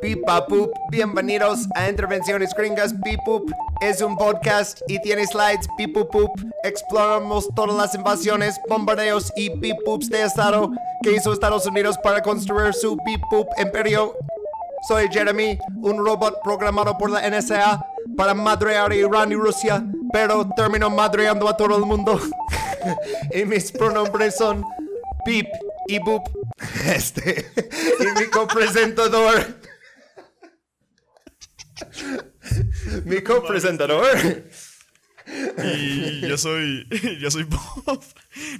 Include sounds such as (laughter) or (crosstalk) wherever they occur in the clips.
Pipapup, bienvenidos a Intervenciones Gringas. Pipup es un podcast y tiene slides. Pipupup, exploramos todas las invasiones, bombardeos y pipups de Estado que hizo Estados Unidos para construir su pipup imperio. Soy Jeremy, un robot programado por la NSA para madrear a Irán y Rusia, pero termino madreando a todo el mundo. (laughs) y mis pronombres son Pip y Boop. (laughs) Este. y mi copresentador. mi copresentador. Y yo soy. (laughs) Yo soy Bob.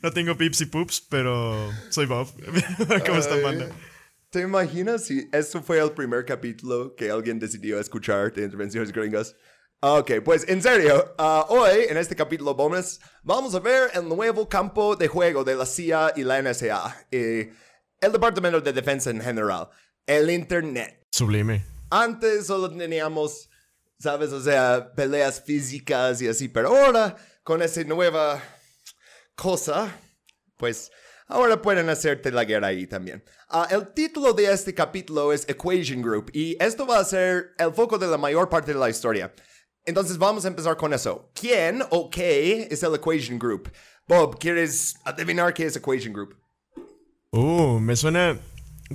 No tengo pips y poops, pero soy Bob. (laughs) ¿Cómo están, banda? ¿Te imaginas si esto fue el primer capítulo que alguien decidió escuchar de Intervenciones Gringas? Ok, pues en serio, uh, hoy en este capítulo bonus vamos a ver el nuevo campo de juego de la CIA y la NSA, y el Departamento de Defensa en general, el Internet. Sublime. Antes solo teníamos, sabes, o sea, peleas físicas y así, pero ahora con esa nueva cosa, pues ahora pueden hacerte la guerra ahí también. Uh, el título de este capítulo es Equation Group y esto va a ser el foco de la mayor parte de la historia. Entonces vamos a empezar con eso. ¿Quién o qué es el Equation Group? Bob, ¿quieres adivinar qué es Equation Group? Uh, me suena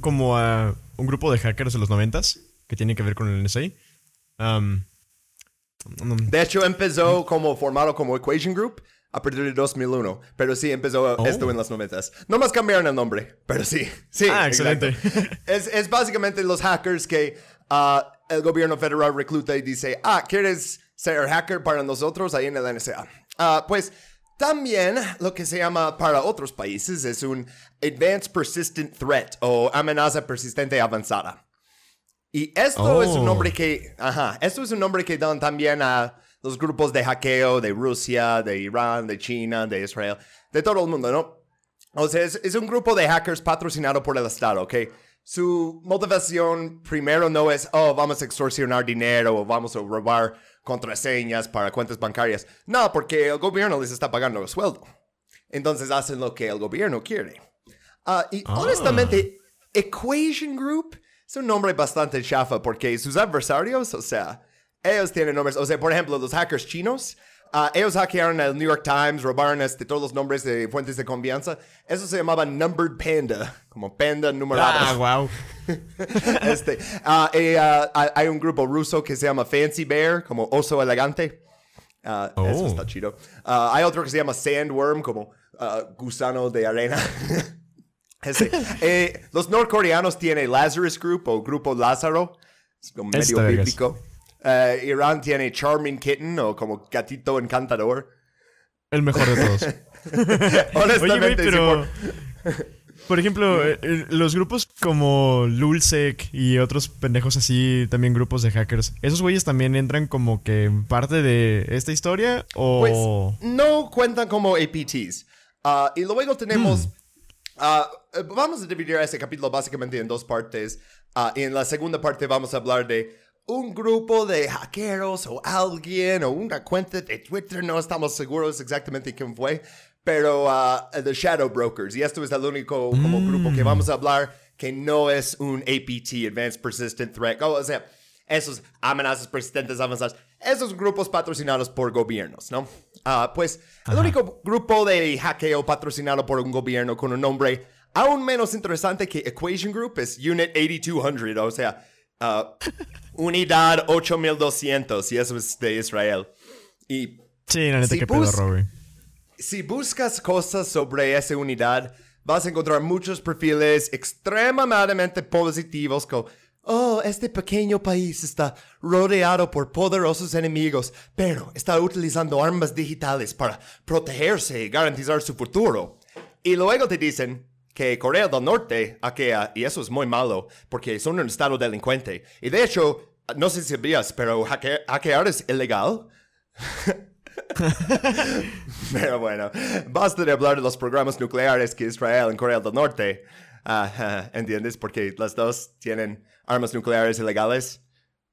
como a un grupo de hackers de los noventas que tiene que ver con el NSA. Um, de hecho, empezó como formado como Equation Group a partir de 2001. Pero sí, empezó Oh. esto en los noventas. No más cambiaron el nombre, pero sí. sí Ah, excelente. es, es básicamente los hackers que ah, el gobierno federal recluta y dice, ah, ¿quieres ser hacker para nosotros ahí en el NSA? Ah, pues también lo que se llama para otros países es un Advanced Persistent Threat o amenaza persistente avanzada. Y esto es un Oh. nombre que, ajá, esto es un nombre que dan también a los grupos de hackeo de Rusia, de Irán, de China, de Israel, de todo el mundo, ¿no? O sea, es, es un grupo de hackers patrocinado por el Estado, ¿ok? Su motivación primero no es, oh, vamos a extorsionar dinero o vamos a robar contraseñas para cuentas bancarias. No, porque el gobierno les está pagando el sueldo. Entonces hacen lo que el gobierno quiere. Ah, y honestamente, Equation Group es un nombre bastante chafa porque sus adversarios, o sea, ellos tienen nombres, o sea, por ejemplo, los hackers chinos, ah, ellos hackearon el New York Times, robaron este, todos los nombres de fuentes de confianza. Eso se llamaba Numbered Panda, como panda numerado. ah, wow. (laughs) este, ah, hay- un grupo ruso que se llama Fancy Bear, como oso elegante. Ah, Eso Oh. está chido. Hay otro que se llama Sandworm, como gusano de arena. (laughs) (laughs) Eh, los norcoreanos tienen Lazarus Group o Grupo Lázaro, es como medio vergas. Eh, Irán tiene Charming Kitten o como gatito encantador. El mejor de todos. (laughs) (laughs) Honestamente, pero. por- ejemplo, eh, eh, los grupos como Lulsec y otros pendejos así, también grupos de hackers, ¿esos güeyes también entran como que parte de esta historia? ¿O.? Pues no cuentan como APTs. Ah, y luego tenemos. ah, eh, vamos a dividir este capítulo básicamente en dos partes. Ah, y en la segunda parte vamos a hablar de un grupo de hackeros o alguien o una cuenta de Twitter. No estamos seguros exactamente quién fue. Pero ah, The Shadow Brokers. Y esto es el único como grupo que vamos a hablar que no es un APT, Advanced Persistent Threat. O sea, esos amenazas persistentes avanzadas, esos grupos patrocinados por gobiernos, ¿no? Ah, pues el único grupo de hackeo patrocinado por un gobierno con un nombre aún menos interesante que Equation Group es Unit 8200, o sea, ah, Unidad 8200, y eso es de Israel. Y Sí, neta, Si bus- pedo, si buscas cosas sobre esa unidad, vas a encontrar muchos perfiles extremadamente positivos como, oh, este pequeño país está rodeado por poderosos enemigos, pero está utilizando armas digitales para protegerse y garantizar su futuro. Y luego te dicen que Corea del Norte hackea, y eso es muy malo, porque son un estado delincuente. Y de hecho, no sé si sabías, pero hacke- hackear es ilegal. (laughs) Pero bueno, basta de hablar de los programas nucleares que Israel en Corea del Norte. Ah, (laughs) ¿Entiendes? Porque las dos tienen armas nucleares ilegales.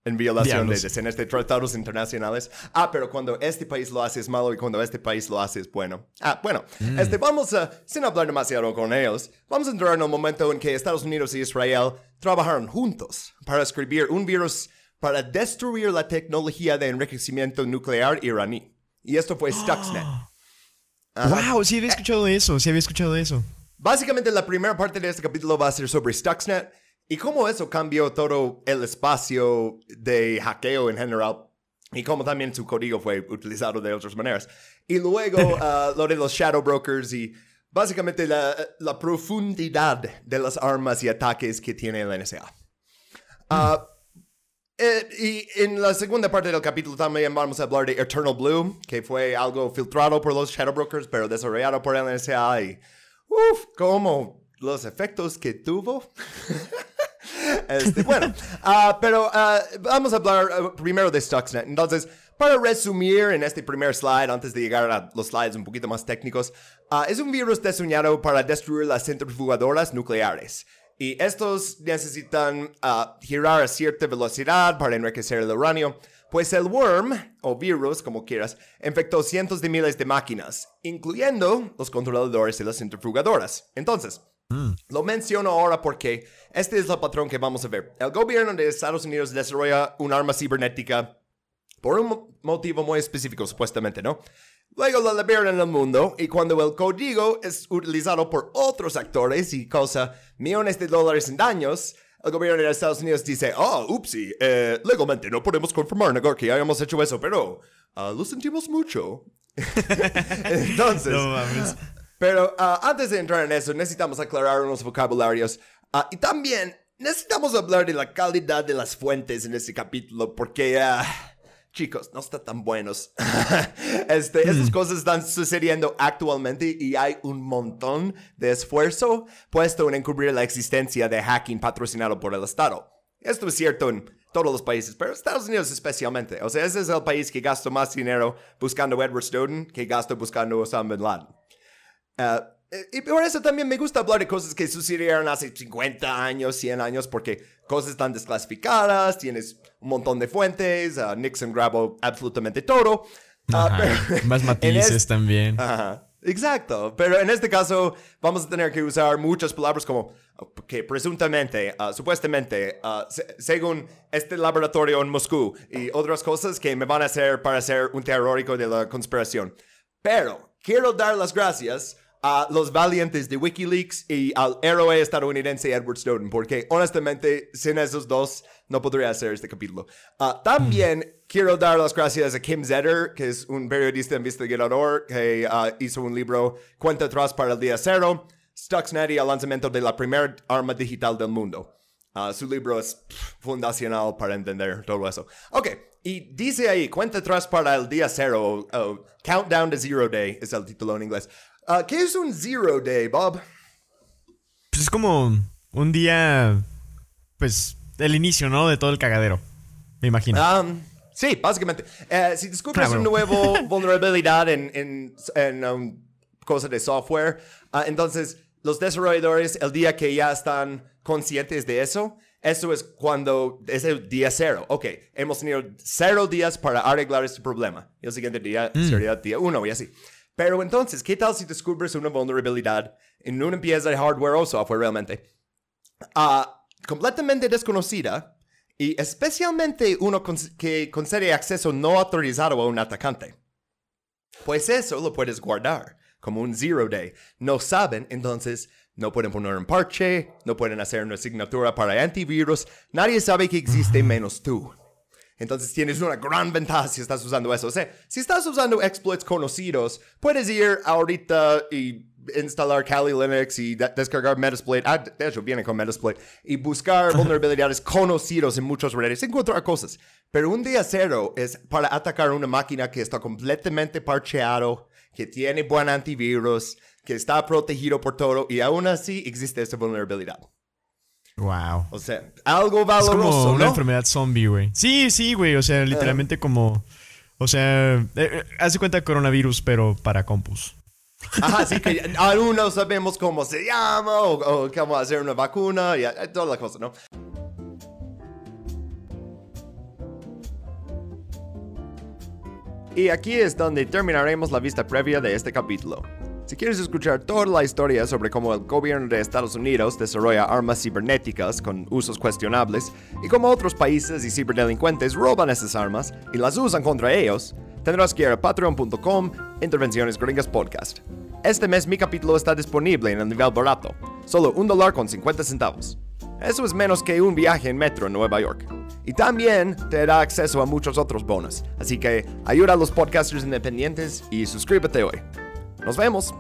En violación Diablos. de decenas de tratados internacionales. Ah, pero cuando este país lo hace es malo y cuando este país lo hace es bueno. Ah, bueno, este, vamos a, sin hablar demasiado con ellos, vamos a entrar en el momento en que Estados Unidos y Israel trabajaron juntos para escribir un virus para destruir la tecnología de enriquecimiento nuclear iraní. Y esto fue Stuxnet. (gasps) Wow, sí había escuchado eso, sí había escuchado eso. Básicamente la primera parte de este capítulo va a ser sobre Stuxnet y cómo eso cambió todo el espacio de hackeo en general y cómo también su código fue utilizado de otras maneras. Y luego (laughs) ah, lo de los shadow brokers y básicamente la, la profundidad de las armas y ataques que tiene la NSA. Ah, eh, y en la segunda parte del capítulo también vamos a hablar de Eternal Blue, que fue algo filtrado por los Shadow Brokers, pero desarrollado por el NSA y uff, como los efectos que tuvo. (laughs) Este, bueno, ah, pero ah, vamos a hablar ah, primero de Stuxnet. Entonces, para resumir en este primer slide, antes de llegar a los slides un poquito más técnicos, es un virus diseñado para destruir las centrifugadoras nucleares. Y estos necesitan girar a cierta velocidad para enriquecer el uranio. Pues el worm, o virus, como quieras, infectó cientos de miles de máquinas, incluyendo los controladores de las centrifugadoras. Entonces, lo menciono ahora porque este es el patrón que vamos a ver. El gobierno de Estados Unidos desarrolla un arma cibernética por un mo- motivo muy específico, supuestamente, ¿no? Luego la liberan al mundo y cuando el código es utilizado por otros actores y causa millones de dólares en daños, el gobierno de Estados Unidos dice, oh, upsi, eh, legalmente no podemos confirmar negar que hayamos hecho eso, pero ah, lo sentimos mucho. (laughs) Entonces, No. Pero ah, antes de entrar en eso, necesitamos aclarar unos vocabularios. Ah, y también necesitamos hablar de la calidad de las fuentes en este capítulo, porque, ah, chicos, no está tan buenos. (laughs) este, Estas cosas están sucediendo actualmente y hay un montón de esfuerzo puesto en encubrir la existencia de hacking patrocinado por el Estado. Esto es cierto en todos los países, pero Estados Unidos especialmente. O sea, ese es el país que gastó más dinero buscando a Edward Snowden que gastó buscando a Osama Bin Laden. Ah, eh, y por eso también me gusta hablar de cosas que sucedieron hace 50 años, 100 años, porque cosas están desclasificadas, tienes un montón de fuentes, ah, Nixon grabó absolutamente todo. Ah, Ajá, pero (laughs) Más matices es- también. Ajá, exacto. Pero en este caso vamos a tener que usar muchas palabras como que presuntamente, supuestamente, se- según este laboratorio en Moscú y otras cosas que me van a hacer para ser un teórico de la conspiración. Pero quiero dar las gracias a los valientes de Wikileaks y al héroe estadounidense Edward Snowden, porque honestamente sin esos dos no podría hacer este capítulo. Ah, también quiero dar las gracias a Kim Zetter, que es un periodista investigador que ah, hizo un libro Cuenta atrás para el día cero, Stuxnet y el lanzamiento de la primera arma digital del mundo. Ah, su libro es pff, fundacional para entender todo eso. Ok, y dice ahí, cuenta atrás para el día cero, o- o Countdown to Zero Day es el título en inglés. Ah, ¿Qué es un Zero Day, Bob? Pues es como un día, pues, el inicio, ¿no? De todo el cagadero. Me imagino. Um, sí, básicamente. Eh, si descubres bueno. una nueva (laughs) vulnerabilidad en, en, en um, cosas de software, ah, entonces los desarrolladores, el día que ya están conscientes de eso, eso es cuando es el día cero. Ok, hemos tenido cero días para arreglar este problema. Y el siguiente día sería día uno y así. Pero entonces, ¿qué tal si descubres una vulnerabilidad en una pieza de hardware o software realmente? ah, completamente desconocida y especialmente uno que concede acceso no autorizado a un atacante. Pues eso lo puedes guardar como un zero day. No saben, entonces no pueden poner un parche, no pueden hacer una asignatura para antivirus, nadie sabe que existe menos tú. Entonces tienes una gran ventaja si estás usando eso. O sea, si estás usando exploits conocidos, puedes ir ahorita y instalar Kali Linux y de- descargar Metasploit. Ah, de hecho, viene con Metasploit. Y buscar vulnerabilidades conocidos en muchas redes, encontrar cosas. Pero un día cero es para atacar una máquina que está completamente parcheado, que tiene buen antivirus, que está protegido por todo y aún así existe esa vulnerabilidad. Wow. O sea, algo Es valoroso, como una ¿no? enfermedad zombie, güey. Sí, sí, güey. O sea, literalmente como. O sea, eh, eh, haz de cuenta coronavirus, pero para compus. Ajá, sí que aún no sabemos cómo se llama o, o cómo hacer una vacuna y eh, toda la cosa, ¿no? Y aquí es donde terminaremos la vista previa de este capítulo. Si quieres escuchar toda la historia sobre cómo el gobierno de Estados Unidos desarrolla armas cibernéticas con usos cuestionables y cómo otros países y ciberdelincuentes roban esas armas y las usan contra ellos, tendrás que ir a patreon.com Intervenciones Gringas Podcast. Este mes mi capítulo está disponible en el nivel barato, solo un dólar con 50 centavos. Eso es menos que un viaje en metro en Nueva York. Y también te da acceso a muchos otros bonos, así que ayuda a los podcasters independientes y suscríbete hoy. Nos vemos.